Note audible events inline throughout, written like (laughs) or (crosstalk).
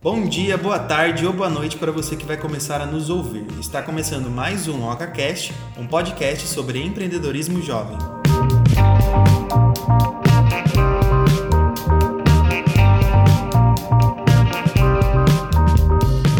Bom dia, boa tarde ou boa noite para você que vai começar a nos ouvir. Está começando mais um OcaCast, um podcast sobre empreendedorismo jovem.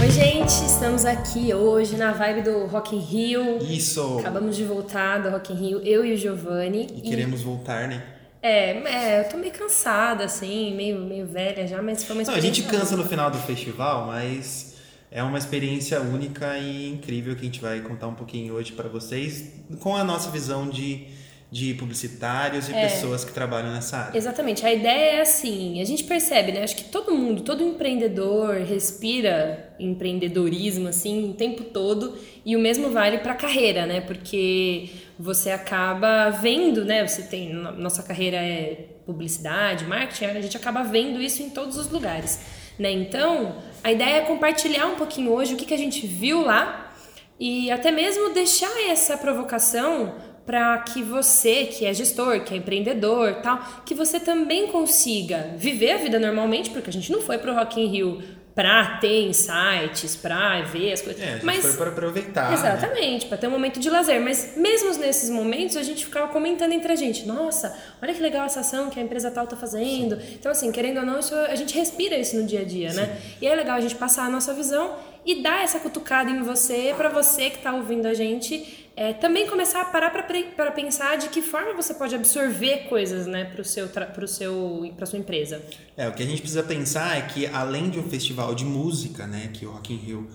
Oi, gente, estamos aqui hoje na vibe do Rock in Rio. Isso! Acabamos de voltar do Rock in Rio, eu e o Giovanni. E queremos voltar, né? É, é, eu tô meio cansada, assim, meio, meio velha já, mas foi uma Não, a experiência. gente cansa no final do festival, mas é uma experiência única e incrível que a gente vai contar um pouquinho hoje para vocês, com a nossa visão de, de publicitários e É. pessoas que trabalham nessa área. Exatamente, a ideia é assim, a gente percebe, né? Acho que todo mundo, todo empreendedor respira empreendedorismo assim o tempo todo e o mesmo vale para a carreira, né? Porque você acaba vendo, né? Você tem no- nossa carreira é publicidade, marketing, a gente acaba vendo isso em todos os lugares, né? Então, a ideia é compartilhar um pouquinho hoje o que, que a gente viu lá e até mesmo deixar essa provocação para que você, que é gestor, que é empreendedor, tal, que você também consiga viver a vida normalmente, porque a gente não foi pro Rock in Rio para ter insights, para ver as coisas, É, a gente mas foi para aproveitar. né? Exatamente, para ter um momento de lazer. Mas mesmo nesses momentos, a gente ficava comentando entre a gente: nossa, olha que legal essa ação que a empresa tal tá fazendo. Então, assim, querendo ou não, isso, a gente respira isso no dia a dia, né? E é legal a gente passar a nossa visão e dar essa cutucada em você, para você que tá ouvindo a gente. É, também começar a parar para pensar de que forma você pode absorver coisas, né, para seu, seu, sua empresa. É, o que a gente precisa pensar é que além de um festival de música, né, que o Rock in Rio,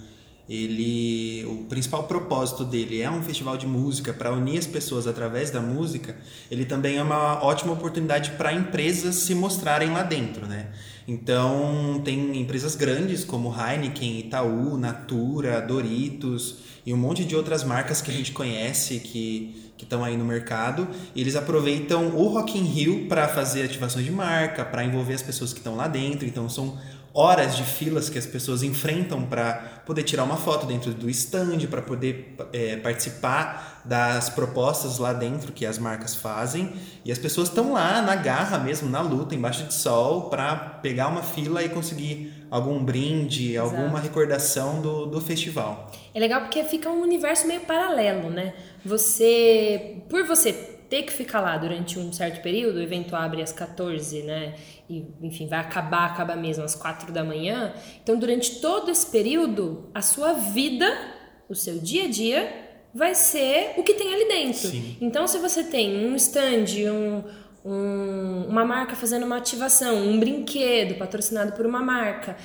ele, o principal propósito dele é um festival de música para unir as pessoas através da música, ele também é uma ótima oportunidade para empresas se mostrarem lá dentro, né? Então, tem empresas grandes como Heineken, Itaú, Natura, Doritos e um monte de outras marcas que a gente conhece que estão aí no mercado, eles aproveitam o Rock in Rio para fazer ativações de marca, para envolver as pessoas que estão lá dentro. Então são horas de filas que as pessoas enfrentam para poder tirar uma foto dentro do stand, para poder é, participar das propostas lá dentro que as marcas fazem. E as pessoas estão lá na garra mesmo, na luta, embaixo de sol, para pegar uma fila e conseguir algum brinde, Exato. alguma recordação do, do festival. É legal porque fica um universo meio paralelo, né? Você, por você ter que ficar lá durante um certo período, o evento abre às 14, né? E, enfim, vai acabar, acaba mesmo às 4 da manhã. Então, durante todo esse período, a sua vida, o seu dia a dia, vai ser o que tem ali dentro. Sim. Então, se você tem um stand, um, um- uma marca fazendo uma ativação, um brinquedo patrocinado por uma marca,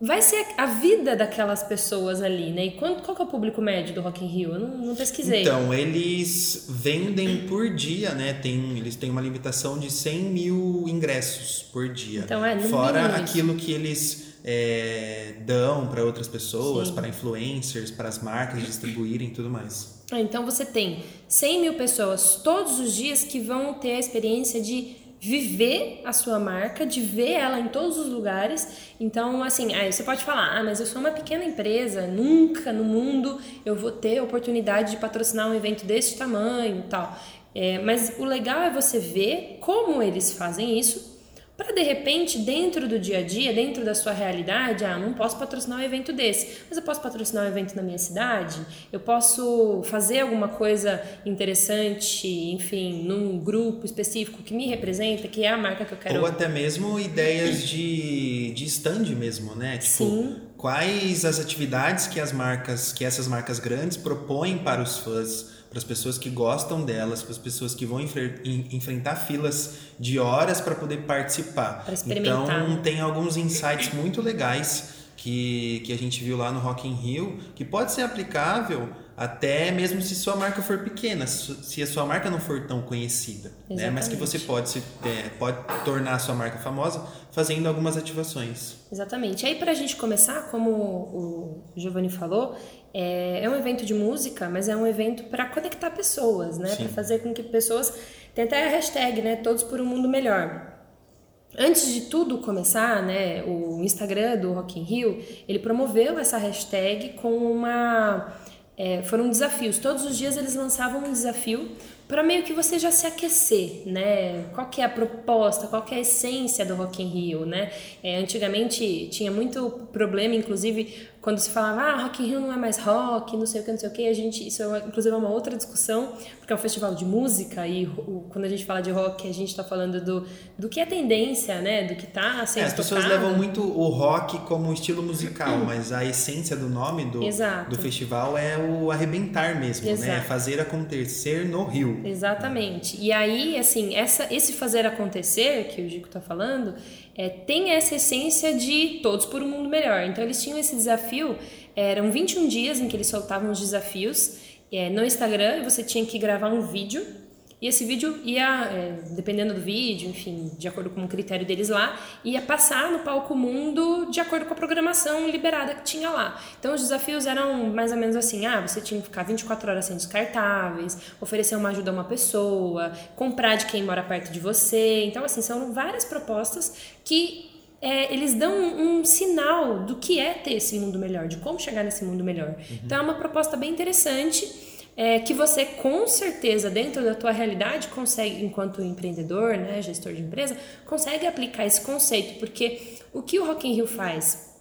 vai ser a vida daquelas pessoas ali, né? E quanto, qual que é o público médio do Rock in Rio? Eu não, não pesquisei. Então, eles vendem por dia, né? Tem, eles têm uma limitação de 100 mil ingressos por dia. Então, é, no Fora aquilo que eles é, dão para outras pessoas, para influencers, para as marcas distribuírem e tudo mais. Ah, Então você tem 100 mil pessoas todos os dias que vão ter a experiência de viver a sua marca, de ver ela em todos os lugares. Então, assim, aí você pode falar, ah, mas eu sou uma pequena empresa, nunca no mundo eu vou ter a oportunidade de patrocinar um evento desse tamanho e tal. É, mas o legal é você ver como eles fazem isso para de repente, dentro do dia a dia, dentro da sua realidade, ah, não posso patrocinar um evento desse, mas eu posso patrocinar um evento na minha cidade, eu posso fazer alguma coisa interessante, enfim, num grupo específico que me representa, que é a marca que eu quero. Ou até mesmo ideias de, de stand mesmo, né? Tipo, Sim. quais as atividades que as marcas, que essas marcas grandes propõem para os fãs, para as pessoas que gostam delas, para as pessoas que vão enfre- en- enfrentar filas de horas para poder participar. Pra experimentar, Então tem alguns insights muito legais que, que a gente viu lá no Rock in Rio, que pode ser aplicável até mesmo se sua marca for pequena, se a sua marca não for tão conhecida, né? Mas que você pode se é, pode tornar a sua marca famosa fazendo algumas ativações. Exatamente. Aí, para a gente começar, como o Giovanni falou, é, é um evento de música, mas é um evento para conectar pessoas, né? Para fazer com que pessoas. Tem até a hashtag, né? Todos por um mundo melhor. Antes de tudo começar, né, o Instagram do Rock in Rio, ele promoveu essa hashtag com uma... é, foram desafios. Todos os dias eles lançavam um desafio para meio que você já se aquecer, né? Qual que é a proposta, qual que é a essência do Rock in Rio, né? É, antigamente tinha muito problema, inclusive quando se falava, ah, Rock in Rio não é mais rock, não sei o que, não sei o que, a gente, isso é inclusive é uma outra discussão, porque é um festival de música e o, quando a gente fala de rock, a gente está falando do, do que é tendência, né, do que tá sendo é, As pessoas tocado. levam muito o rock como estilo musical, mas a essência do nome do, do festival é o arrebentar mesmo, né? Exato. né, fazer acontecer no Rio. Exatamente. E aí, assim, essa, esse fazer acontecer que o Gico está falando, é, tem essa essência de todos por um mundo melhor. Então eles tinham esse desafio, eram 21 dias em que eles soltavam os desafios é, no Instagram, você tinha que gravar um vídeo e esse vídeo ia, é, dependendo do vídeo, enfim, de acordo com o critério deles lá, ia passar no palco mundo de acordo com a programação liberada que tinha lá. Então os desafios eram mais ou menos assim: ah, você tinha que ficar 24 horas sem descartáveis, oferecer uma ajuda a uma pessoa, comprar de quem mora perto de você. Então, assim, são várias propostas que é, eles dão um, um, sinal do que é ter esse mundo melhor, de como chegar nesse mundo melhor. Uhum. Então é uma proposta bem interessante é, que você com certeza dentro da tua realidade consegue, enquanto empreendedor, né, gestor de empresa, consegue aplicar esse conceito, porque o que o Rock in Rio faz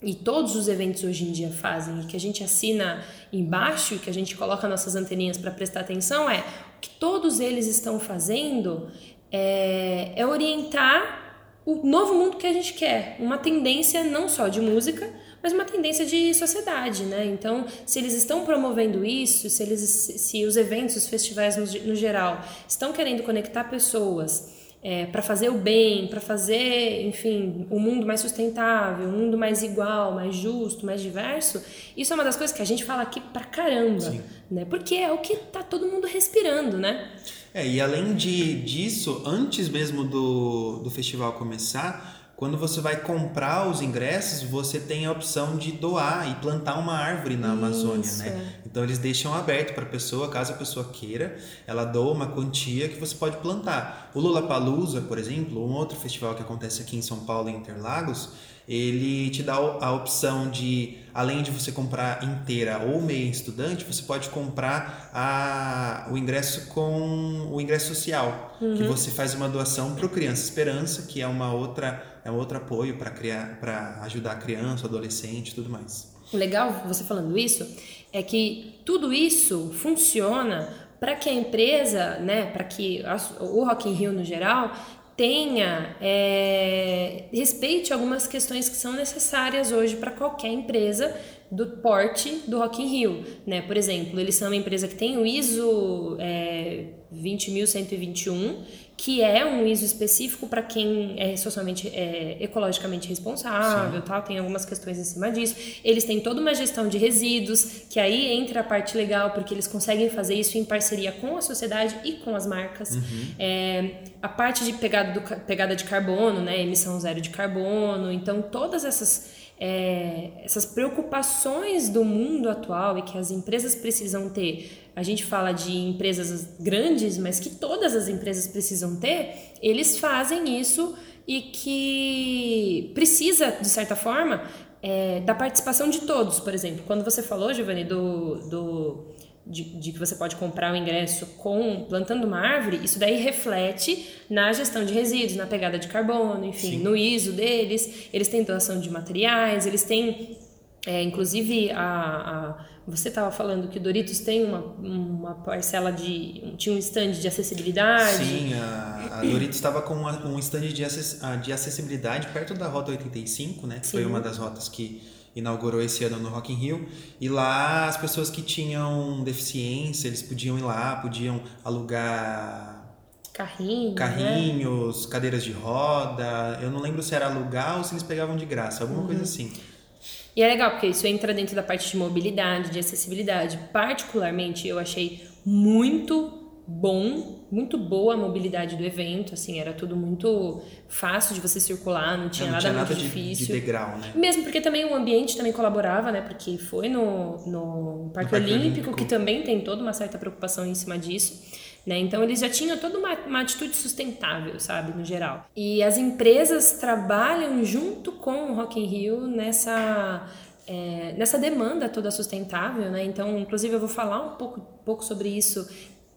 e todos os eventos hoje em dia fazem, e que a gente assina embaixo e que a gente coloca nossas anteninhas para prestar atenção é o que todos eles estão fazendo é, é orientar o novo mundo que a gente quer, uma tendência não só de música, mas uma tendência de sociedade, né? Então, se eles estão promovendo isso, se eles, se os eventos, os festivais no, no geral estão querendo conectar pessoas é, para fazer o bem, para fazer, enfim, o um mundo mais sustentável, um mundo mais igual, mais justo, mais diverso, isso é uma das coisas que a gente fala aqui pra caramba, Sim. né? Porque é o que tá todo mundo respirando, né? É, e além de, disso, antes mesmo do, do festival começar, quando você vai comprar os ingressos, você tem a opção de doar e plantar uma árvore na Amazônia, né? Então eles deixam aberto para a pessoa, caso a pessoa queira, ela doa uma quantia que você pode plantar. O Lula Palusa, por exemplo, um outro festival que acontece aqui em São Paulo, em Interlagos, ele te dá a opção de, além de você comprar inteira ou meia estudante, você pode comprar a, o ingresso com o ingresso social, uhum. que você faz uma doação para o Criança Esperança, que é uma outra é outro apoio para criar, para ajudar a criança, adolescente, tudo mais. Legal você falando isso é que tudo isso funciona para que a empresa, né, para que o Rock in Rio no geral tenha é, respeite algumas questões que são necessárias hoje para qualquer empresa do porte do Rock in Rio, né? Por exemplo, eles são uma empresa que tem o ISO é, 20121 que é um ISO específico para quem é socialmente, é, ecologicamente responsável, tal, tem algumas questões em cima disso. Eles têm toda uma gestão de resíduos, que aí entra a parte legal, porque eles conseguem fazer isso em parceria com a sociedade e com as marcas. Uhum. É, a parte de pegada, do, pegada de carbono, né, emissão zero de carbono, então todas essas é, essas preocupações do mundo atual e que as empresas precisam ter a gente fala de empresas grandes, mas que todas as empresas precisam ter, eles fazem isso e que precisa, de certa forma, é, da participação de todos. Por exemplo, quando você falou, Giovanni, do, do de, de, que você pode comprar o ingresso com plantando uma árvore, isso daí reflete na gestão de resíduos, na pegada de carbono, enfim, Sim. no ISO deles. Eles têm doação de materiais, eles têm, é, inclusive, a, a você estava falando que o Doritos tem uma, uma parcela de. tinha um stand de acessibilidade. Sim, a, a Doritos estava com uma, um stand de, acess, ah, de acessibilidade perto da Rota 85, né? Que foi uma das rotas que inaugurou esse ano no Rock in Rio. E lá as pessoas que tinham deficiência, eles podiam ir lá, podiam alugar Carrinho, carrinhos, né? cadeiras de roda. Eu não lembro se era alugar ou se eles pegavam de graça, alguma uhum. coisa assim. E é legal, porque isso entra dentro da parte de mobilidade, de acessibilidade. Particularmente, eu achei muito bom, muito boa a mobilidade do evento, assim, era tudo muito fácil de você circular, não tinha, não nada, tinha nada muito de, difícil. De degrau, né? Mesmo porque também o ambiente também colaborava, né? Porque foi no, no Parque, no Parque Olímpico, Olímpico, que também tem toda uma certa preocupação em cima disso. Né? Então eles já tinham toda uma, uma atitude sustentável, sabe, no geral. E as empresas trabalham junto com o Rock in Rio nessa é, nessa demanda toda sustentável, né? Então, inclusive eu vou falar um pouco, pouco sobre isso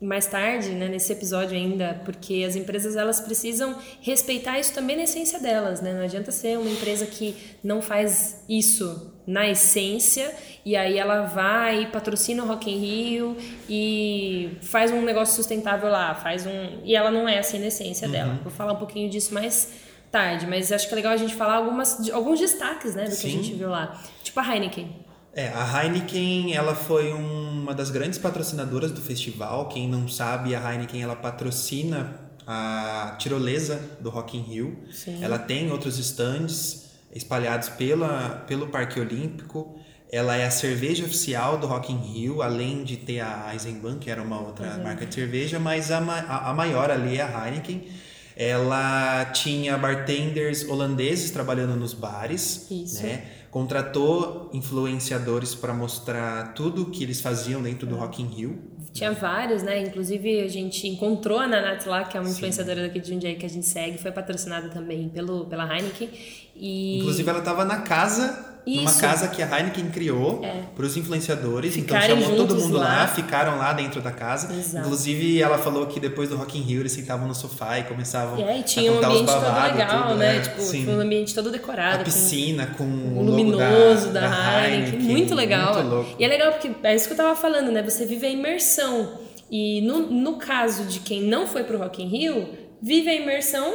mais tarde, né, nesse episódio ainda, porque as empresas elas precisam respeitar isso também na essência delas, né? Não adianta ser uma empresa que não faz isso na essência e aí ela vai patrocina o Rock in Rio e faz um negócio sustentável lá, faz um e ela não é assim na essência uhum. dela. Vou falar um pouquinho disso mais tarde, mas acho que é legal a gente falar algumas alguns destaques, né, do Sim. que a gente viu lá. Tipo a Heineken. É, a Heineken, ela foi uma das grandes patrocinadoras do festival. Quem não sabe, a Heineken ela patrocina a tirolesa do Rock in Rio. Sim. Ela tem outros stands espalhados pela, pelo Parque Olímpico. Ela é a cerveja oficial do Rock in Rio, além de ter a Eisenbahn, que era uma outra uhum. marca de cerveja, mas a, a, a maior ali é a Heineken. Ela tinha bartenders holandeses trabalhando nos bares, Isso. né? Contratou influenciadores para mostrar tudo o que eles faziam dentro do Rock in Rio. Tinha vários, né? Inclusive a gente encontrou a Nanat lá, que é uma Sim. influenciadora daqui de Jundiaí que a gente segue, foi patrocinada também pelo, pela Heineken. E... Inclusive ela estava na casa isso. Numa casa que a Heineken criou é. para os influenciadores. então chamou todo mundo lá. lá. ficaram lá dentro da casa. Exato. Inclusive, ela falou que depois do Rock in Rio eles sentavam no sofá e começavam é, e tinha a contar um ambiente todo legal, tudo, né? né? Tipo, Sim. um ambiente todo decorado. A piscina com, com o luminoso da, da, da Heineken. Heineken. Muito legal. Muito louco. E é legal porque é isso que eu tava falando, né? Você vive a imersão. E no, no caso de quem não foi pro Rock in Rio, vive a imersão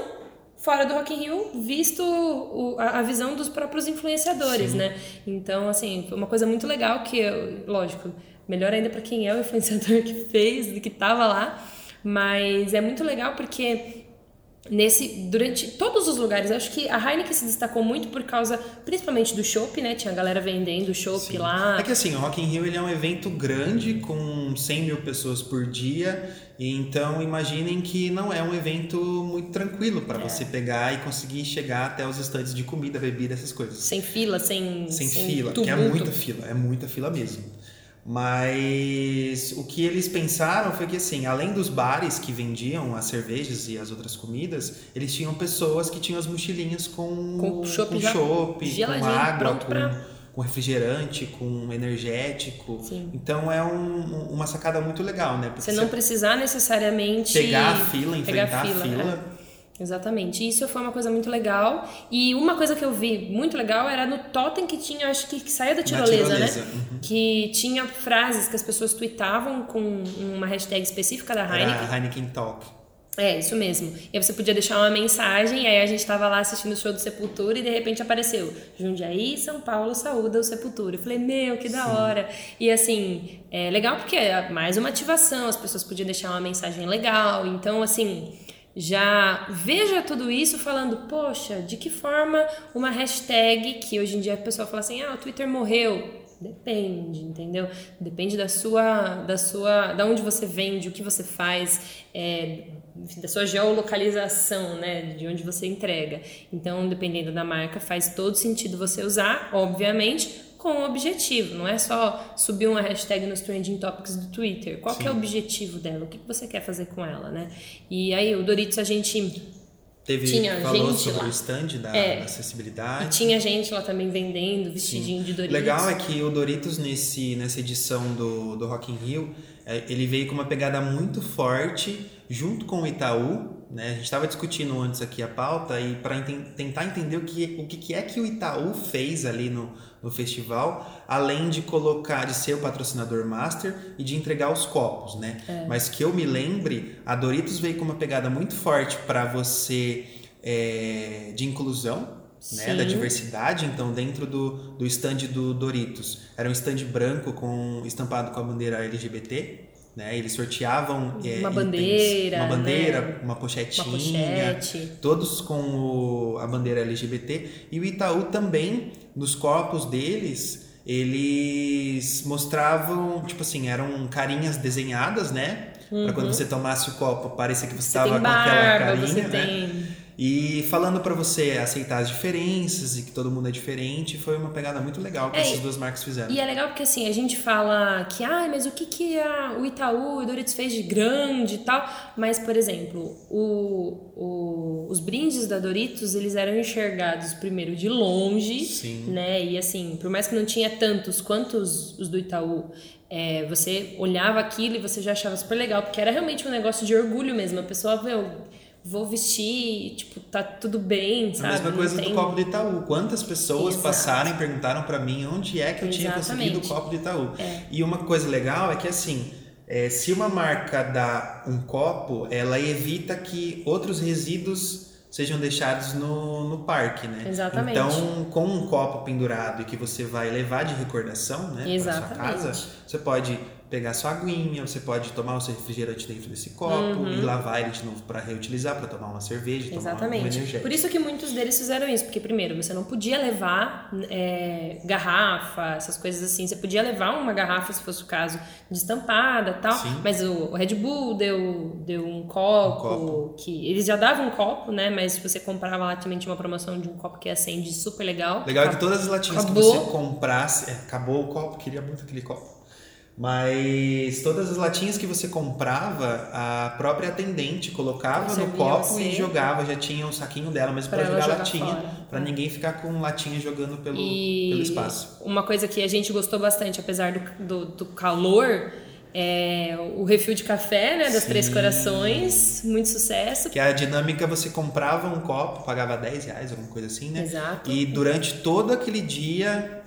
fora do Rock in Rio, visto o, a, a, visão dos próprios influenciadores, Sim. né? Então, assim, foi uma coisa muito legal que, eu, lógico, melhor ainda para quem é o (laughs) influenciador que fez, que estava lá, mas é muito legal porque nesse durante todos os lugares acho que a Heineken se destacou muito por causa principalmente do chopp né? Tinha a galera vendendo chopp lá. É que assim o Rock in Rio ele é um evento grande com 100 mil pessoas por dia. Então imaginem que não é um evento muito tranquilo para é. você pegar e conseguir chegar até os estantes de comida bebida essas coisas. Sem fila sem sem, sem fila tumulto. que é muita fila é muita fila mesmo mas o que eles pensaram foi que, assim, além dos bares que vendiam as cervejas e as outras comidas, eles tinham pessoas que tinham as mochilinhas com, com chopp, com, com água, com, pra... com, refrigerante, com energético. Sim. Então é um, uma sacada muito legal, né? Porque você não precisar necessariamente pegar a fila, enfrentar a fila. A fila é Exatamente. Isso foi uma coisa muito legal. E uma coisa que eu vi muito legal era no totem que tinha, acho que, que saía da tirolesa, tirolesa. né? Uhum. Que tinha frases que as pessoas tweetavam com uma hashtag específica da Heineken. Era Heineken Talk. É, isso mesmo. E aí você podia deixar uma mensagem, e aí a gente estava lá assistindo o show do Sepultura e de repente apareceu Jundiaí, São Paulo, saúda o Sepultura. Eu falei, meu, que da Sim. hora. E assim, é legal porque é mais uma ativação, as pessoas podiam deixar uma mensagem legal. Então, assim, já veja tudo isso falando, poxa, de que forma uma hashtag que hoje em dia a pessoa fala assim, ah, o Twitter morreu. Depende, entendeu? Depende da sua, da sua, da onde você vende, o que você faz, é, da sua geolocalização, né, de onde você entrega. Então, dependendo da marca, faz todo sentido você usar, obviamente, com um objetivo, não é só subir uma hashtag nos trending topics do Twitter. Qual é o objetivo dela? O que você quer fazer com ela, né? E aí, o Doritos, a gente Teve, tinha falou gente sobre lá. o stand da, é, acessibilidade. E tinha gente lá também vendendo vestidinho Sim. de Doritos. Legal é que o Doritos, nesse, nessa edição do, do Rock in Rio, é, ele veio com uma pegada muito forte junto com o Itaú, né? A gente estava discutindo antes aqui a pauta e para enten tentar entender o que, o que é que o Itaú fez ali no, no festival, além de colocar, de ser o patrocinador master e de entregar os copos, né? É. Mas que eu me lembre, a Doritos veio com uma pegada muito forte para você é, de inclusão, né, da diversidade. Então, dentro do, do stand do Doritos, era um stand branco com estampado com a bandeira LGBT. Né? Eles sorteavam é, uma bandeira, uma bandeira, né? uma pochetinha, uma pochete. todos com o, a bandeira LGBT. E o Itaú também, nos corpos deles, eles mostravam, tipo assim, eram carinhas desenhadas, né? Uhum. Para quando você tomasse o copo, parecia que você estava com aquela carinha, né? Tem... E falando para você aceitar as diferenças e que todo mundo é diferente, foi uma pegada muito legal que É, essas duas marcas fizeram. E é legal porque assim, a gente fala que, ah, mas o que, que a, o Itaú e o Doritos fez de grande e tal. Mas, por exemplo, o, o- os brindes da Doritos, eles eram enxergados primeiro de longe, Sim. né? E assim, por mais que não tinha tantos quanto os, os do Itaú, é, você olhava aquilo e você já achava super legal, porque era realmente um negócio de orgulho mesmo. A pessoa, meu, vou vestir, tipo, tá tudo bem, A sabe? mesma Não coisa tem- do copo do Itaú. Quantas pessoas Exato. passaram e perguntaram para mim onde é que eu tinha conseguido o Exatamente. copo do Itaú. É. E uma coisa legal é que assim, é, se uma marca dá um copo, ela evita que outros resíduos sejam deixados no, no parque, né? Exatamente. Então, com um copo pendurado e que você vai levar de recordação, né, para sua Exatamente. casa, você pode pegar sua aguinha, você pode tomar o seu refrigerante dentro desse copo Uhum. e lavar ele de novo para reutilizar, para tomar uma cerveja, tomar um Exatamente. energético. Por isso que muitos deles fizeram isso, porque primeiro você não podia levar é, garrafa, essas coisas assim. Você podia levar uma garrafa, se fosse o caso, destampada e tal. Sim. Mas o, o Red Bull deu, deu um copo, Um copo. que eles já davam um copo, né? Mas se você comprava lá também tinha uma promoção de um copo que acende super legal. Legal é que todas as latinhas Acabou. que você comprasse. é, acabou o copo, queria muito aquele copo. Mas todas as latinhas que você comprava, a própria atendente colocava no copo você. e jogava, já tinha um saquinho dela, mas para jogar jogar latinha, para ninguém ficar com latinha jogando pelo, E pelo espaço. uma coisa que a gente gostou bastante, apesar do, do, do calor, é o refil de café, né? Das Sim. Três Corações. Muito sucesso. Que a dinâmica você comprava um copo, pagava 10 reais, alguma coisa assim, né? Exato. E durante todo aquele dia,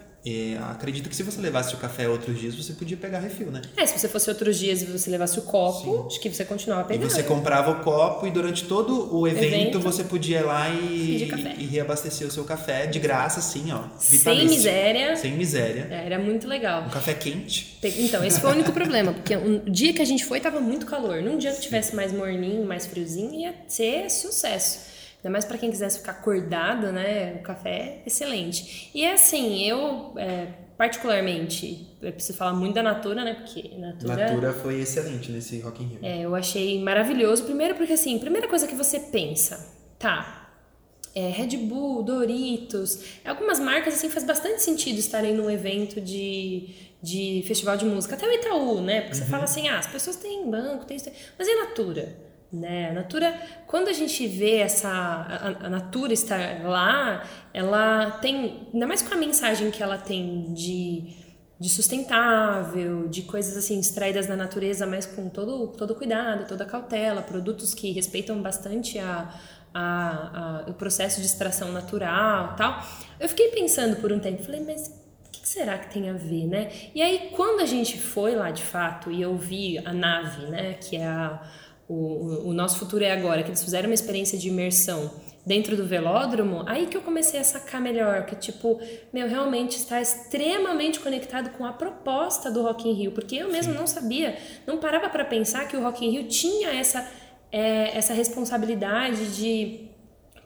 é, acredito que se você levasse o café outros dias, você podia pegar refil, né? É, se você fosse outros dias e você levasse o copo, acho que você continuava E pegando. você comprava o copo e durante todo o evento, Evento. você podia ir lá e, e reabastecer o seu café de graça, assim, ó. Sem miséria. Sem miséria. É, Era muito legal. Um café quente. Então, esse foi o único problema, porque um dia que a gente foi tava muito calor. Num dia que tivesse mais morninho, mais friozinho, ia ser sucesso. Ainda mais para quem quisesse ficar acordado, né? O café é excelente. E assim, eu é, particularmente, eu preciso falar muito da Natura, né? Porque Natura, Natura foi excelente nesse Rock in Rio. É, eu achei maravilhoso. Primeiro porque, assim, primeira coisa que você pensa, tá, é, Red Bull, Doritos, algumas marcas, assim, faz bastante sentido estarem num evento de, de festival de música. Até o Itaú, né? Porque você fala assim, ah, as pessoas têm banco, têm... isso, Mas e a Natura? Né? A Natura, quando a gente vê essa a, a Natura lá, ela tem, ainda mais com a mensagem que ela tem de de sustentável, de coisas assim extraídas da natureza, mas com todo todo cuidado, toda cautela, produtos que respeitam bastante a, a, a- o processo de extração natural, tal. Eu fiquei pensando por um tempo, falei, mas o que será que tem a ver, né? E aí quando a gente foi lá de fato e eu vi a nave, né, que é a, o, o- nosso futuro é agora, que eles fizeram uma experiência de imersão dentro do velódromo, aí que eu comecei a sacar melhor, que tipo, meu, realmente está extremamente conectado com a proposta do Rock in Rio, porque eu mesmo não sabia, não parava para pensar que o Rock in Rio tinha essa, é, essa responsabilidade de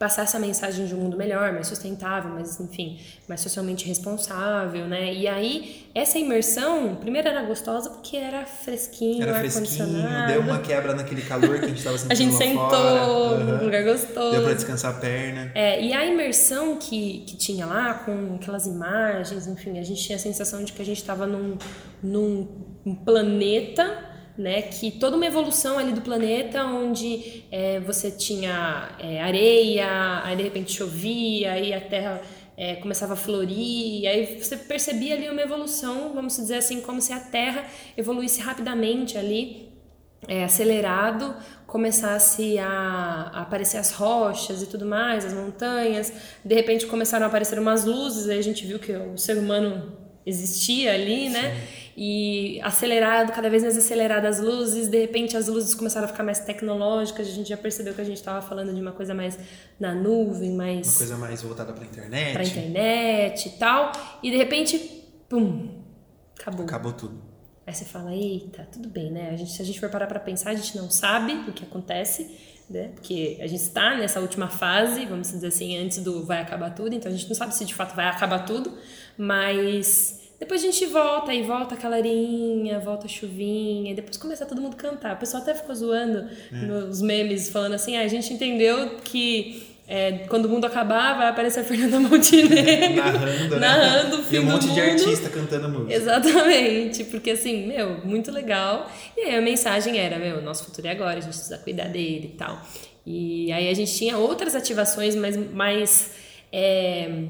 passar essa mensagem de um mundo melhor, mais sustentável, mais, enfim, mais socialmente responsável, né? E aí, essa imersão, primeiro era gostosa porque era fresquinho, Era fresquinho, deu uma quebra naquele calor que a gente tava (laughs) sentindo A gente lá sentou fora. num Aham. lugar gostoso. Deu pra descansar a perna. É, e a imersão que, que tinha lá, com aquelas imagens, enfim, a gente tinha a sensação de que a gente estava num, num um planeta, né, que toda uma evolução ali do planeta, onde é, você tinha é, areia, aí de repente chovia, aí a terra é, começava a florir, aí você percebia ali uma evolução, vamos dizer assim, como se a terra evoluísse rapidamente ali é, acelerado, começasse a, a aparecer as rochas e tudo mais, as montanhas. De repente começaram a aparecer umas luzes, aí a gente viu que o ser humano existia ali, né? E acelerado, cada vez mais aceleradas as luzes, de repente as luzes começaram a ficar mais tecnológicas, a gente já percebeu que a gente estava falando de uma coisa mais na nuvem, mais Uma coisa mais voltada pra internet. pra internet e tal, e de repente, pum, acabou. Acabou tudo. Aí você fala, eita, tudo bem, né? A gente, se a gente for parar pra pensar, a gente não sabe o que acontece, né? Porque a gente está nessa última fase, vamos dizer assim, antes do vai acabar tudo, então a gente não sabe se de fato vai acabar tudo, mas depois a gente volta e volta a caloreinha, volta a chuvinha, e depois começa todo mundo a cantar. O pessoal até ficou zoando nos memes, falando assim, ah, a gente entendeu que é, quando o mundo acabar, vai aparecer a Fernanda Montenegro. (laughs) narrando, né? narrando o fim E um monte de mundo. artista cantando música. Exatamente, porque assim, meu, muito legal. E aí a mensagem era, meu, nosso futuro é agora, a gente precisa cuidar dele e tal. E aí a gente tinha outras ativações mais, mais é,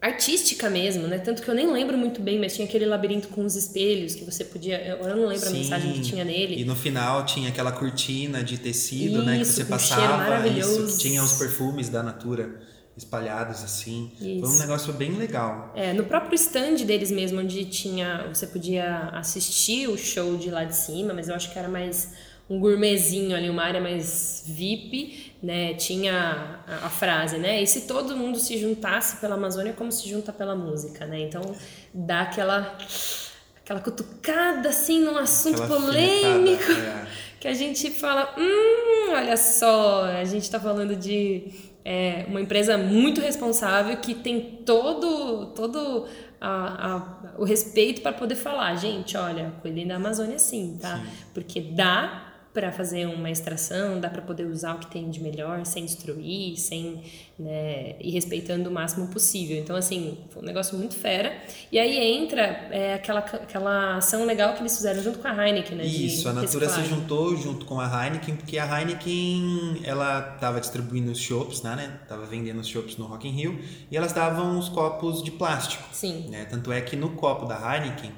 artística mesmo, né? Tanto que eu nem lembro muito bem, mas tinha aquele labirinto com os espelhos que você podia. Eu não lembro a Sim. mensagem que tinha nele. E no final tinha aquela cortina de tecido, né? Que Isso, você passava. Isso, que tinha os perfumes da Natura espalhados assim. Foi um Isso. negócio bem legal. É, no próprio stand deles mesmo, onde tinha. Você podia assistir o show de lá de cima, mas eu acho que era mais um gourmetzinho ali, uma área mais VIP, né? Tinha a, a frase, né? E se todo mundo se juntasse pela Amazônia como se junta pela música, né? Então dá aquela. Aquela cutucada assim num assunto Aquela polêmico é. (laughs) que a gente fala, hum, olha só, a gente está falando de é, uma empresa muito responsável que tem todo, todo a- a- o respeito para poder falar, gente, olha, cuidem da Amazônia sim, tá? Porque dá para fazer uma extração, dá para poder usar o que tem de melhor sem destruir, sem né, e respeitando o máximo possível. Então assim, foi um negócio muito fera. E aí entra é, aquela aquela ação legal que eles fizeram junto com a Heineken, né? Isso, a Natura se juntou junto com a Heineken, porque a Heineken, ela estava distribuindo os shops, né, né? Tava vendendo os shops no Rock in Rio, e elas davam os copos de plástico. Sim. né? Tanto é que no copo da Heineken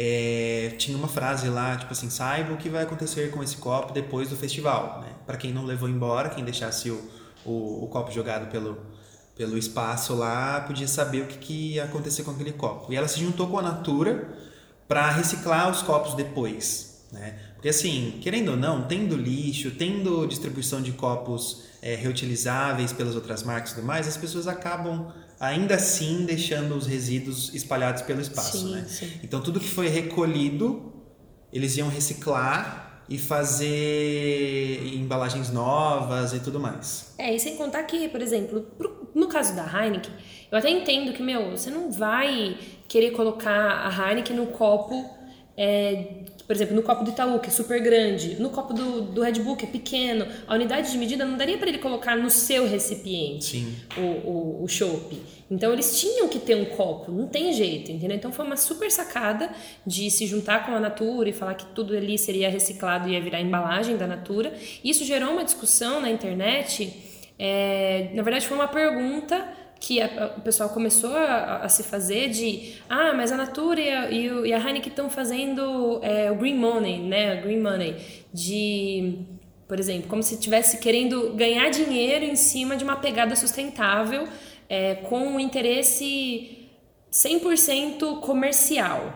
é, tinha uma frase lá, tipo assim, saiba o que vai acontecer com esse copo depois do festival, né? Para quem não levou embora, quem deixasse o, o, o copo jogado pelo, pelo espaço lá, podia saber o que, que ia acontecer com aquele copo. E ela se juntou com a Natura para reciclar os copos depois, né? Porque assim, querendo ou não, tendo lixo, tendo distribuição de copos é, reutilizáveis pelas outras marcas e tudo mais, as pessoas acabam ainda assim deixando os resíduos espalhados pelo espaço, Sim, né? sim. Então tudo que foi recolhido, eles iam reciclar e fazer embalagens novas e tudo mais. É, e sem contar que, por exemplo, no caso da Heineken, eu até entendo que, meu, você não vai querer colocar a Heineken no copo, é, por exemplo, no copo do Itaú, que é super grande, no copo do, do Red Bull, que é pequeno. A unidade de medida não daria para ele colocar no seu recipiente Sim. o, o, o chopp. Então eles tinham que ter um copo, não tem jeito, entendeu? Então foi uma super sacada de se juntar com a Natura e falar que tudo ali seria reciclado e ia virar embalagem da Natura. Isso gerou uma discussão na internet. é, na verdade, foi uma pergunta que a- o pessoal começou a, a se fazer de ah, mas a Natura e a, e a Heineken estão fazendo é, o green money, né? O green money de por exemplo, como se estivesse querendo ganhar dinheiro em cima de uma pegada sustentável é, com um interesse 100% comercial.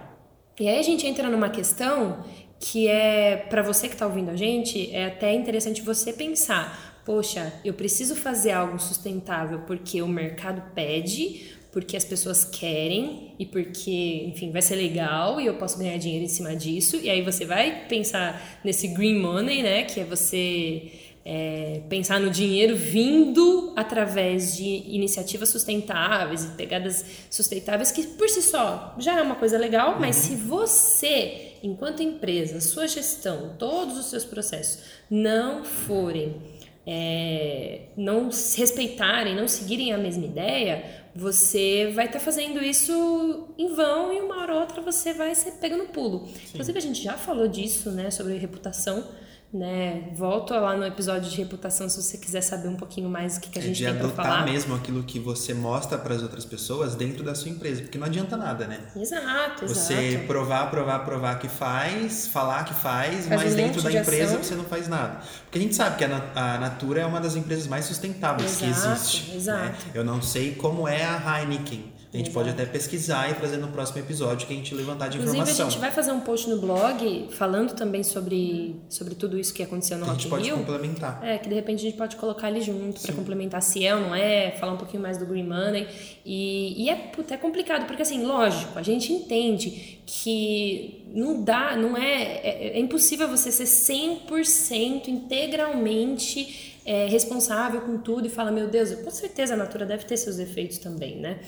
E aí a gente entra numa questão que é, para você que está ouvindo a gente, é até interessante você pensar: poxa, eu preciso fazer algo sustentável porque o mercado pede, porque as pessoas querem e porque, enfim, vai ser legal e eu posso ganhar dinheiro em cima disso. E aí você vai pensar nesse green money, né? Que é você é, pensar no dinheiro vindo através de iniciativas sustentáveis e pegadas sustentáveis que por si só já é uma coisa legal, mas se você, enquanto empresa, sua gestão, todos os seus processos não forem é, não se respeitarem, não seguirem a mesma ideia, você vai estar fazendo isso em vão e uma hora ou outra você vai ser pego no pulo. Inclusive, a gente já falou disso, né, sobre reputação. Né? Volto lá no episódio de reputação se você quiser saber um pouquinho mais do que, que a É gente de tem para adotar falar. mesmo aquilo que você mostra para as outras pessoas dentro da sua empresa, porque não adianta nada, né? Exato, Você exato. provar, provar, provar que faz, falar que faz, Faz mas um dentro da de empresa ação. você não faz nada. Porque a gente sabe que a, a Natura é uma das empresas mais sustentáveis que Exato, existe. né? exato. Eu não sei como é a Heineken. A gente pode até pesquisar e trazer no próximo episódio que a gente levantar de Inclusive, informação. a gente vai fazer um post no blog falando também sobre, sobre tudo isso que aconteceu no a gente Rock in pode Rio. complementar. É, que de repente a gente pode colocar ali junto para complementar se é ou não é, falar um pouquinho mais do Green Money. E, e é, puta, é complicado, porque assim, lógico, a gente entende que não dá, não é. É, é impossível você ser 100% integralmente é, responsável com tudo e falar, meu Deus, com certeza a Natura deve ter seus defeitos também, né?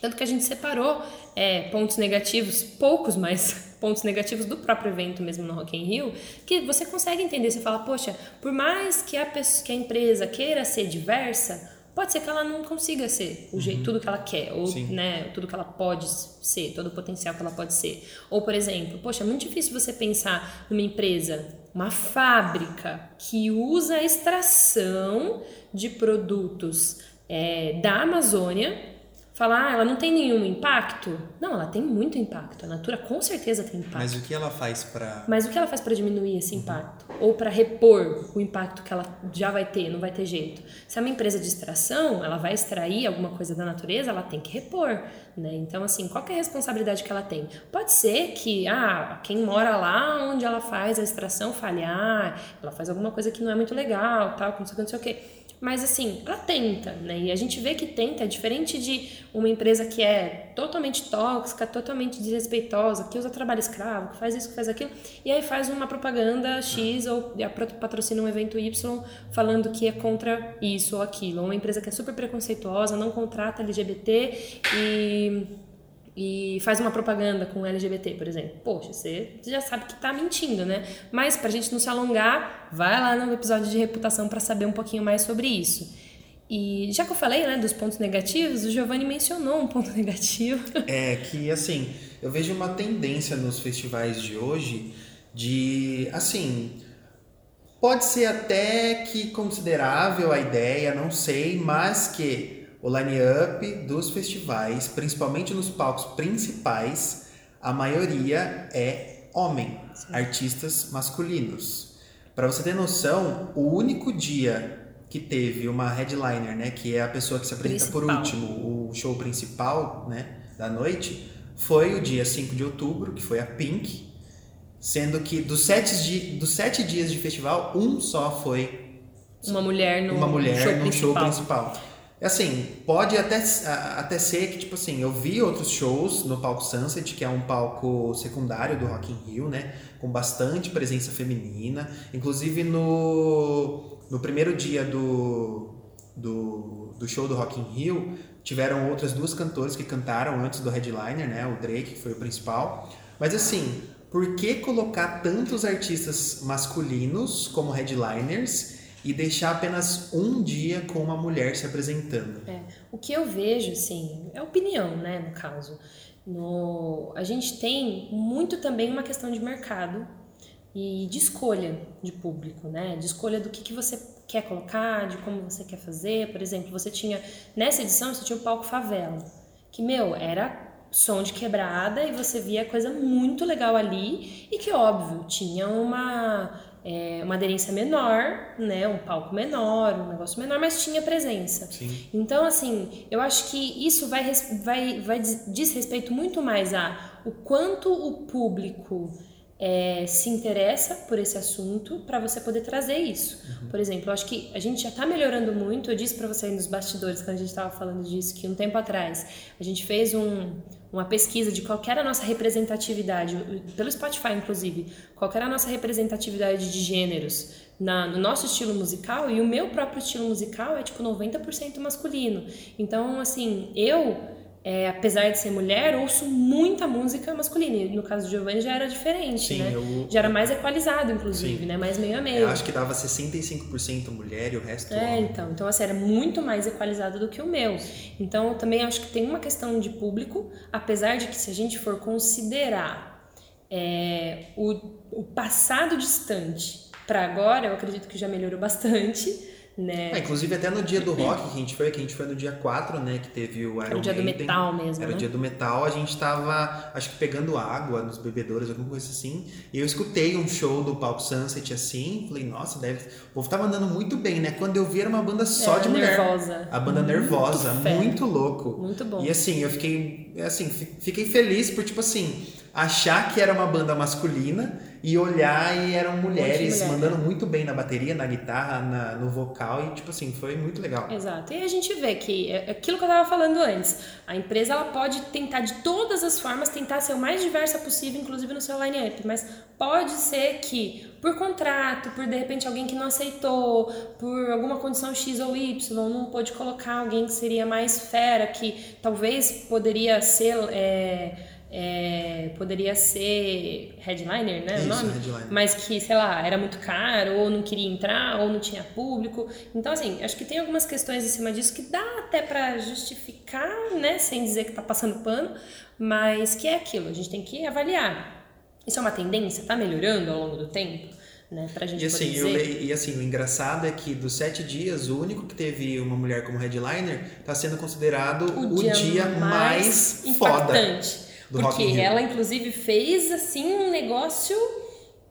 Tanto que a gente separou é, pontos negativos, poucos, mas (laughs) pontos negativos do próprio evento mesmo no Rock in Rio, que você consegue entender, você fala, poxa, por mais que a, pessoa, que a empresa queira ser diversa, pode ser que ela não consiga ser o jeito, uhum. tudo que ela quer, ou né, tudo que ela pode ser, todo o potencial que ela pode ser. Ou, por exemplo, poxa, é muito difícil você pensar numa empresa, uma fábrica que usa extração de produtos é, da Amazônia falar, ah, ela não tem nenhum impacto? Não, ela tem muito impacto. A Natura com certeza tem impacto. Mas o que ela faz para Mas o que ela faz para diminuir esse uhum. impacto ou para repor o impacto que ela já vai ter, não vai ter jeito. Se é uma empresa de extração, ela vai extrair alguma coisa da natureza, ela tem que repor, né? Então assim, qual é a responsabilidade que ela tem? Pode ser que ah, quem mora lá onde ela faz a extração falhar, ela faz alguma coisa que não é muito legal, tal, não sei o que, não sei o que mas assim, ela tenta, né? E a gente vê que tenta, é diferente de uma empresa que é totalmente tóxica, totalmente desrespeitosa, que usa trabalho escravo, que faz isso, que faz aquilo, e aí faz uma propaganda X ou patrocina um evento Y falando que é contra isso ou aquilo. Uma empresa que é super preconceituosa, não contrata LGBT e e faz uma propaganda com LGBT, por exemplo. Poxa, você já sabe que tá mentindo, né? Mas pra gente não se alongar, vai lá no episódio de reputação para saber um pouquinho mais sobre isso. E já que eu falei, né, dos pontos negativos, o Giovanni mencionou um ponto (laughs) negativo. É que assim, eu vejo uma tendência nos festivais de hoje de assim, pode ser até que considerável a ideia, não sei, mas que o line-up dos festivais, principalmente nos palcos principais, a maioria é homem, Sim. artistas masculinos. Para você ter noção, o único dia que teve uma headliner, né, que é a pessoa que se apresenta principal. por último, o show principal, né, da noite, foi o dia 5 de outubro, que foi a Pink, sendo que dos sete, di dos sete dias de festival, um só foi uma mulher no, uma mulher show no principal. show principal. Assim, pode até, até ser que, tipo assim, eu vi outros shows no palco Sunset, que é um palco secundário do Rock in Rio, né? Com bastante presença feminina. Inclusive no, no primeiro dia do, do, do show do Rock in Rio, tiveram outras duas cantoras que cantaram antes do headliner, né? O Drake, que foi o principal. Mas assim, por que colocar tantos artistas masculinos como headliners e deixar apenas um dia com uma mulher se apresentando. É. O que eu vejo, assim, é opinião, né, no caso. No, a gente tem muito também uma questão de mercado e de escolha de público, né? De escolha do que, que você quer colocar, de como você quer fazer. Por exemplo, você tinha, nessa edição, você tinha o palco favela, que, meu, era som de quebrada e você via coisa muito legal ali e que, óbvio, tinha uma é, uma aderência menor, né, um palco menor, um negócio menor, mas tinha presença. Sim. Então, assim, eu acho que isso vai, vai, vai diz respeito muito mais a o quanto o público é, se interessa por esse assunto para você poder trazer isso. Uhum. Por exemplo, eu acho que a gente já está melhorando muito. Eu disse para você aí nos bastidores, quando a gente estava falando disso, que um tempo atrás a gente fez um, uma pesquisa de qual era a nossa representatividade, pelo Spotify inclusive, qual era a nossa representatividade de gêneros na, no nosso estilo musical, e o meu próprio estilo musical é tipo 90% masculino. Então, assim, eu é, apesar de ser mulher, ouço muita música masculina. E no caso do Giovanni já era diferente, Sim, né? Eu... Já era mais equalizado, inclusive, Sim. né? Mais meio a meio. Eu acho que dava 65% mulher e o resto É, homem. então. Então, assim, era muito mais equalizado do que o meu. Então, eu também acho que tem uma questão de público, apesar de que se a gente for considerar é, o, o passado distante para agora, eu acredito que já melhorou bastante. Né? Ah, inclusive até no dia do rock que a gente foi, que a gente foi no dia 4, né, que teve o Iron Era o dia Maiden, do metal mesmo, Era né? o dia do metal, a gente tava, acho que pegando água nos bebedouros, alguma coisa assim, e eu escutei um show do Palco Sunset assim, falei, nossa, deve... o povo tava andando muito bem, né? Quando eu vi era uma banda só é, de mulher. Nervosa. A banda muito Nervosa, fé. muito louco. Muito bom. E assim, eu fiquei, assim, fiquei feliz por, tipo assim, achar que era uma banda masculina e olhar e eram mulheres mulher, mandando né? muito bem na bateria, na guitarra, na, no vocal e tipo assim, foi muito legal. Exato. E a gente vê que é aquilo que eu estava falando antes, a empresa ela pode tentar de todas as formas tentar ser o mais diversa possível, inclusive no seu line-up, mas pode ser que por contrato, por de repente alguém que não aceitou, por alguma condição X ou Y, não pôde colocar alguém que seria mais fera, que talvez poderia ser é, é, poderia ser headliner, né? Isso, o nome? headliner. Mas que, sei lá, era muito caro, ou não queria entrar, ou não tinha público. Então, assim, acho que tem algumas questões em cima disso que dá até para justificar, né? Sem dizer que tá passando pano, mas que é aquilo, a gente tem que avaliar. Isso é uma tendência? Tá melhorando ao longo do tempo? Né, pra gente E assim, eu e assim, o engraçado é que dos sete dias, o único que teve uma mulher como headliner está sendo considerado o, dia, mais, foda. impactante. do Rock porque Rio. ela, inclusive, fez assim um negócio.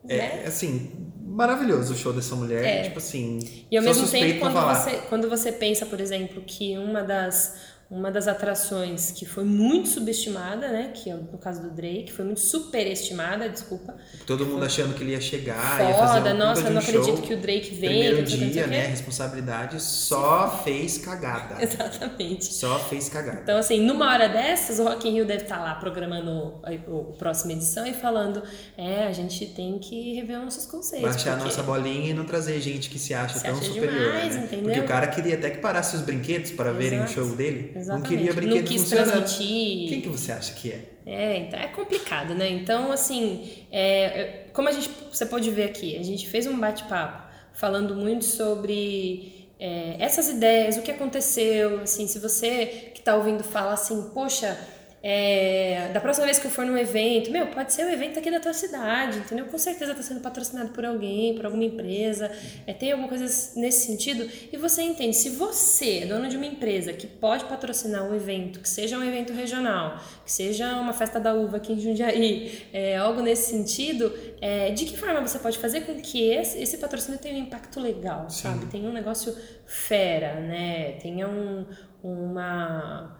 né? É, assim, maravilhoso o show dessa mulher. É. Tipo assim, E ao mesmo tempo, quando você, quando você pensa, por exemplo, que uma das, uma das atrações que foi muito subestimada, né? Que é no caso do Drake, foi muito superestimada, desculpa. Todo mundo achando que ele ia chegar, ia fazer Foda, um nossa, eu um não acredito que o Drake veio. Primeiro dia, né? que. Responsabilidade só fez cagada. (laughs) Exatamente. Só fez cagada. Então, assim, numa hora dessas, o Rock in Rio deve estar lá programando a, a próxima edição e falando é, a gente tem que rever nossos conceitos. Baixar a porque- nossa bolinha e não trazer gente que se acha Se tão acha superior. demais, né? entendeu? Porque o cara queria até que parasse os brinquedos para verem o show dele. Não Exatamente. queria brinquedo Não quis transmitir. Quem que você acha que é? É, então é complicado, né? Então, assim, é, é, como a gente, você pode ver aqui, a gente fez um bate-papo falando muito sobre é, essas ideias, o que aconteceu, assim, se você que tá ouvindo fala assim, poxa, é, da próxima vez que eu for num evento, meu, pode ser um evento aqui da tua cidade, entendeu? Com certeza tá sendo patrocinado por alguém, por alguma empresa, é, tem alguma coisa nesse sentido, e você entende, se você é dono de uma empresa que pode patrocinar um evento, que seja um evento regional, que seja uma festa da uva aqui em Jundiaí, é, algo nesse sentido, é, de que forma você pode fazer com que esse, esse patrocínio tenha um impacto legal, sabe? Tenha um negócio fera, né? Tenha um, uma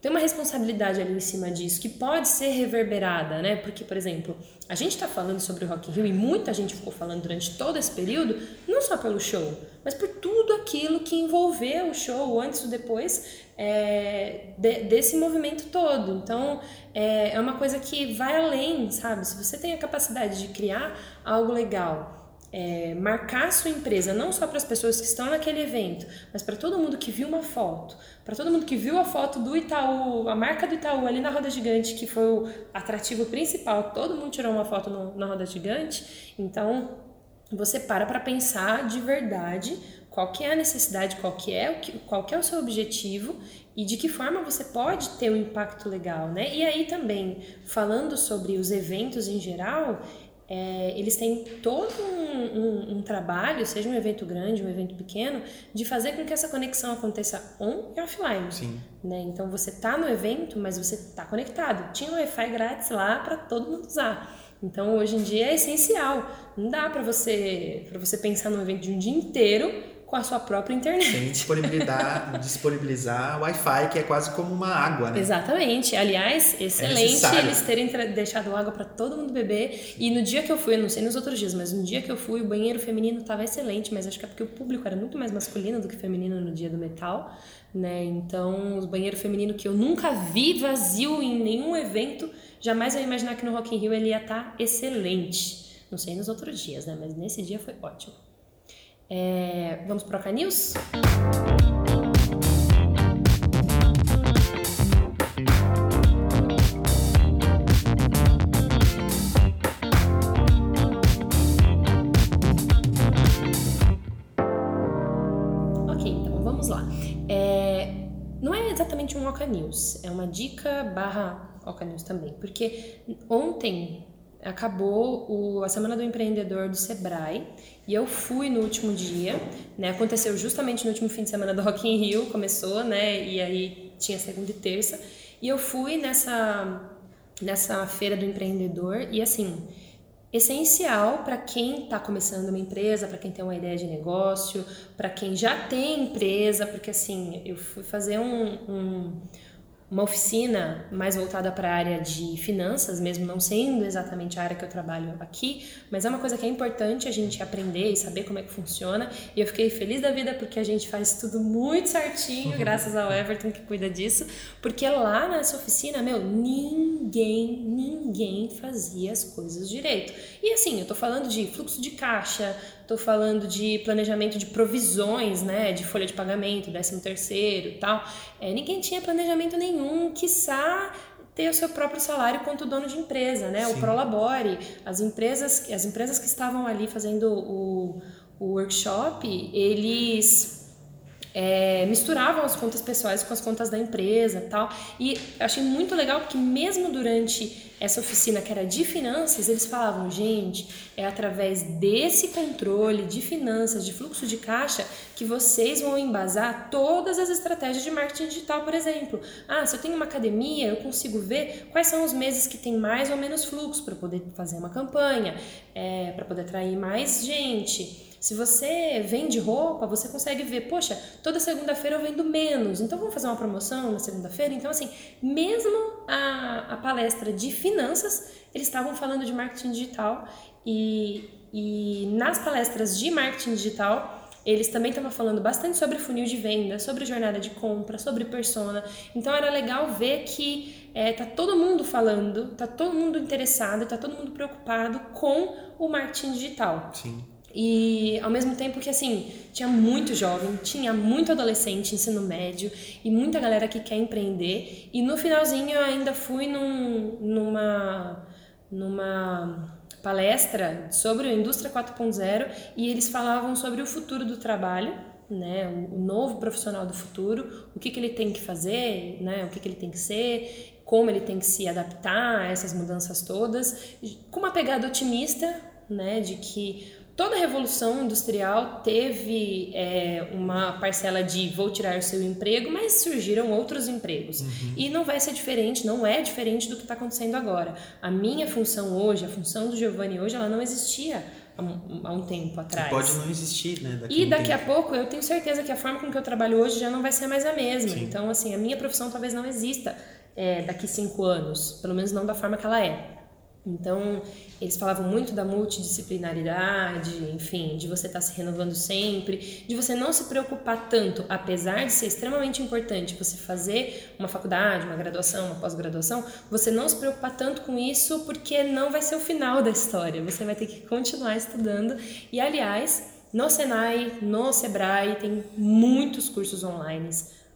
tem uma responsabilidade ali em cima disso que pode ser reverberada, né? Porque, por exemplo, a gente está falando sobre o Rock in Rio e muita gente ficou falando durante todo esse período, não só pelo show, mas por tudo aquilo que envolveu o show antes ou depois é, de- desse movimento todo. Então, é, é uma coisa que vai além, sabe? Se você tem a capacidade de criar algo legal, é, marcar sua empresa não só para as pessoas que estão naquele evento, mas para todo mundo que viu uma foto, para todo mundo que viu a foto do Itaú, a marca do Itaú ali na roda gigante, que foi o atrativo principal, todo mundo tirou uma foto no- na roda gigante. Então, você para para pensar de verdade qual que é a necessidade, qual que é o que, qual que é o seu objetivo e de que forma você pode ter um impacto legal, né? E aí também falando sobre os eventos em geral, é, eles têm todo um, um- um trabalho, seja um evento grande, um evento pequeno, de fazer com que essa conexão aconteça on e offline. Sim. Né? Então você tá no evento, mas você tá conectado. Tinha um Wi-Fi grátis lá para todo mundo usar. Então hoje em dia é essencial. Não dá para você para você pensar num evento de um dia inteiro com a sua própria internet. Sem disponibilizar, (laughs) disponibilizar Wi-Fi, que é quase como uma água, né? Exatamente. Aliás, excelente necessário. eles terem deixado água para todo mundo beber. E no dia que eu fui, eu não sei nos outros dias, mas no dia que eu fui, o banheiro feminino estava excelente, mas acho que é porque o público era muito mais masculino do que feminino no dia do metal, né? Então, o banheiro feminino que eu nunca vi vazio em nenhum evento, jamais eu ia imaginar que no Rock in Rio ele ia estar excelente. Não sei nos outros dias, né? Mas nesse dia foi ótimo. É, vamos pro Oca News? Ok, então vamos lá. É, não é exatamente um Oca News, é uma dica barra Oca News também, porque ontem acabou o- a Semana do Empreendedor do Sebrae e eu fui no último dia, né? Aconteceu justamente no último fim de semana do Rock in Rio, começou, né? E aí tinha segunda e terça. E eu fui nessa nessa feira do empreendedor e assim, essencial para quem está começando uma empresa, para quem tem uma ideia de negócio, para quem já tem empresa, porque assim, eu fui fazer um, um- uma oficina mais voltada para a área de finanças, mesmo não sendo exatamente a área que eu trabalho aqui, mas é uma coisa que é importante a gente aprender e saber como é que funciona. E eu fiquei feliz da vida porque a gente faz tudo muito certinho, (laughs) graças ao Everton que cuida disso, porque lá nessa oficina, meu, ninguém, ninguém fazia as coisas direito. E assim, eu tô falando de fluxo de caixa, tô falando de planejamento de provisões, né, de folha de pagamento, décimo terceiro e tal. É, ninguém tinha planejamento nenhum, quiçá ter o seu próprio salário quanto dono de empresa, né? Sim. O Prolabore, as empresas, as empresas que estavam ali fazendo o, o workshop, eles é, misturavam as contas pessoais com as contas da empresa tal. E achei muito legal porque mesmo durante essa oficina que era de finanças, eles falavam, gente, é através desse controle de finanças, de fluxo de caixa, que vocês vão embasar todas as estratégias de marketing digital, por exemplo. Ah, se eu tenho uma academia, eu consigo ver quais são os meses que tem mais ou menos fluxo para poder fazer uma campanha, é, para poder atrair mais gente. Se você vende roupa, você consegue ver, poxa, toda segunda-feira eu vendo menos, então vamos fazer uma promoção na segunda-feira? Então, assim, mesmo a, a palestra de finanças, eles estavam falando de marketing digital e, e nas palestras de marketing digital, eles também estavam falando bastante sobre funil de venda, sobre jornada de compra, sobre persona. Então era legal ver que é, tá todo mundo falando, tá todo mundo interessado, tá todo mundo preocupado com o marketing digital. Sim. E ao mesmo tempo que assim, tinha muito jovem, tinha muito adolescente, ensino médio e muita galera que quer empreender. E no finalzinho eu ainda fui num, numa, numa palestra sobre a indústria 4.0 e eles falavam sobre o futuro do trabalho, né, o novo profissional do futuro, o que, que ele tem que fazer, né, o que, que ele tem que ser, como ele tem que se adaptar a essas mudanças todas, com uma pegada otimista, né, de que Toda a revolução industrial teve é, uma parcela de vou tirar o seu emprego, mas surgiram outros empregos. Uhum. E não vai ser diferente, não é diferente do que está acontecendo agora. A minha função hoje, a função do Giovanni hoje, ela não existia há um, há um tempo atrás. E pode não existir, né? Daqui e daqui tempo. a pouco eu tenho certeza que a forma com que eu trabalho hoje já não vai ser mais a mesma. Sim. Então, assim, a minha profissão talvez não exista é, daqui cinco anos, pelo menos não da forma que ela é. Então, eles falavam muito da multidisciplinaridade, enfim, de você estar tá se renovando sempre, de você não se preocupar tanto, apesar de ser extremamente importante você fazer uma faculdade, uma graduação, uma pós-graduação, você não se preocupar tanto com isso porque não vai ser o final da história, você vai ter que continuar estudando. E, aliás, no Senai, no Sebrae, tem muitos cursos online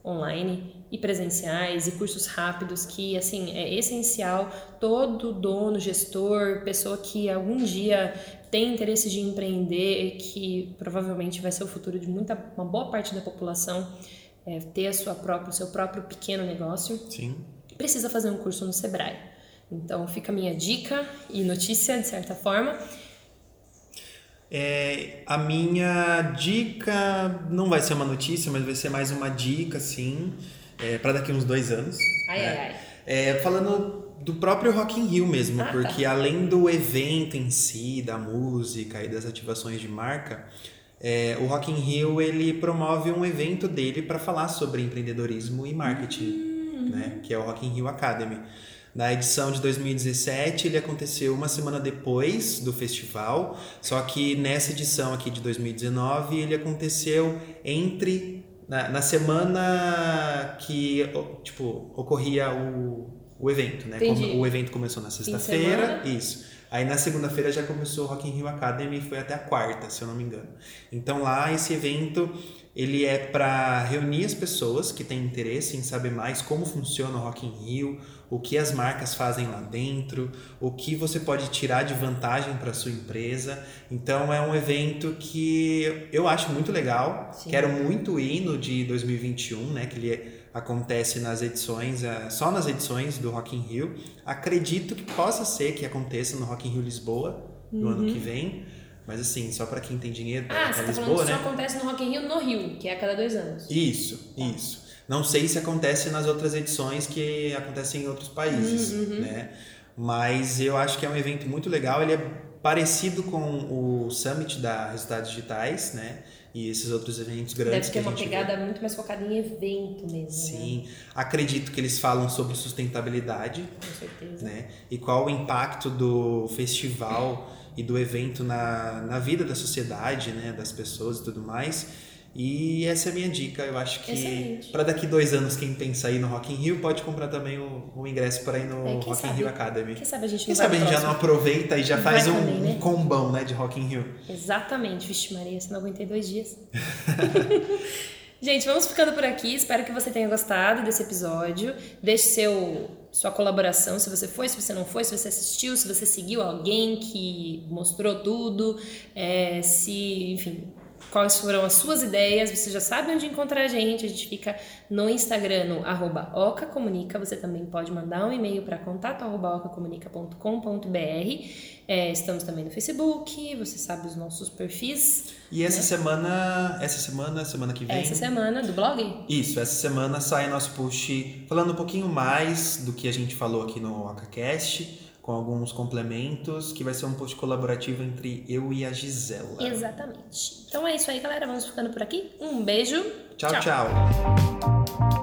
online e presenciais e cursos rápidos que assim é essencial todo dono, gestor, pessoa que algum dia tem interesse de empreender, que provavelmente vai ser o futuro de muita uma boa parte da população é, ter a sua própria, o seu próprio pequeno negócio. Sim. Precisa fazer um curso no Sebrae. Então fica a minha dica e notícia de certa forma. É, a minha dica não vai ser uma notícia, mas vai ser mais uma dica, sim, é, para daqui uns dois anos. Ai, né? ai, ai. É, falando do próprio Rock in Rio mesmo, ah, tá. porque tá. além do evento em si, da música e das ativações de marca, é, o Rock in Rio ele promove um evento dele para falar sobre empreendedorismo e marketing, hum. né, que é o Rock in Rio Academy. Na edição de 2017, ele aconteceu uma semana depois do festival, só que nessa edição aqui de 2019, ele aconteceu entre na, na semana que tipo ocorria o, o evento, né? Entendi. O evento começou na sexta-feira, isso. Aí na segunda-feira já começou o Rock in Rio Academy e foi até a quarta, se eu não me engano. Então lá esse evento ele é para reunir as pessoas que têm interesse em saber mais como funciona o Rock in Rio, o que as marcas fazem lá dentro, o que você pode tirar de vantagem para sua empresa. Então é um evento que eu acho muito legal. Sim. Quero muito ir no de 2021, né, que ele acontece nas edições, é, só nas edições do Rock in Rio. Acredito que possa ser que aconteça no Rock in Rio Lisboa no uhum. ano que vem. Mas assim, só para quem tem dinheiro para ah, você tá Lisboa, né? só acontece no Rock in Rio no Rio, que é a cada dois anos. Isso, isso. Não sei se acontece nas outras edições que acontecem em outros países, uhum, uhum. né? Mas eu acho que é um evento muito legal. Ele é parecido com o Summit da Resultados Digitais, né? E esses outros eventos grandes Deve ter uma pegada vê. muito mais focada em evento mesmo. Né? Sim. Né? Acredito que eles falam sobre sustentabilidade. Com certeza. Né? E qual o impacto do festival e do evento na, na vida da sociedade, né? Das pessoas e tudo mais. E essa é a minha dica. Eu acho que para daqui dois anos, quem pensa aí no Rock in Rio pode comprar também o, o ingresso para ir no é, Rock sabe? in Rio Academy. Quem sabe a gente, quem sabe a gente já não aproveita e já faz um, também, né? um, combão né, de Rock in Rio. Exatamente. Vixe Maria, você não aguentei dois dias. (laughs) gente, vamos ficando por aqui. Espero que você tenha gostado desse episódio. Deixe seu sua colaboração, se você foi, se você não foi, se você assistiu, se você seguiu alguém que mostrou tudo, é, se, enfim, quais foram as suas ideias, você já sabe onde encontrar a gente, a gente fica no Instagram, no arroba ocacomunica, você também pode mandar um e-mail para contato arroba ocacomunica.com.br, é, estamos também no Facebook, você sabe os nossos perfis. E essa né? semana, essa semana, semana que vem... Essa semana, do blog? Isso, essa semana sai nosso post falando um pouquinho mais do que a gente falou aqui no OcaCast, com alguns complementos, que vai ser um post colaborativo entre eu e a Gisela. Exatamente. Então é isso aí, galera. Vamos ficando por aqui. Um beijo. tchau. tchau. tchau.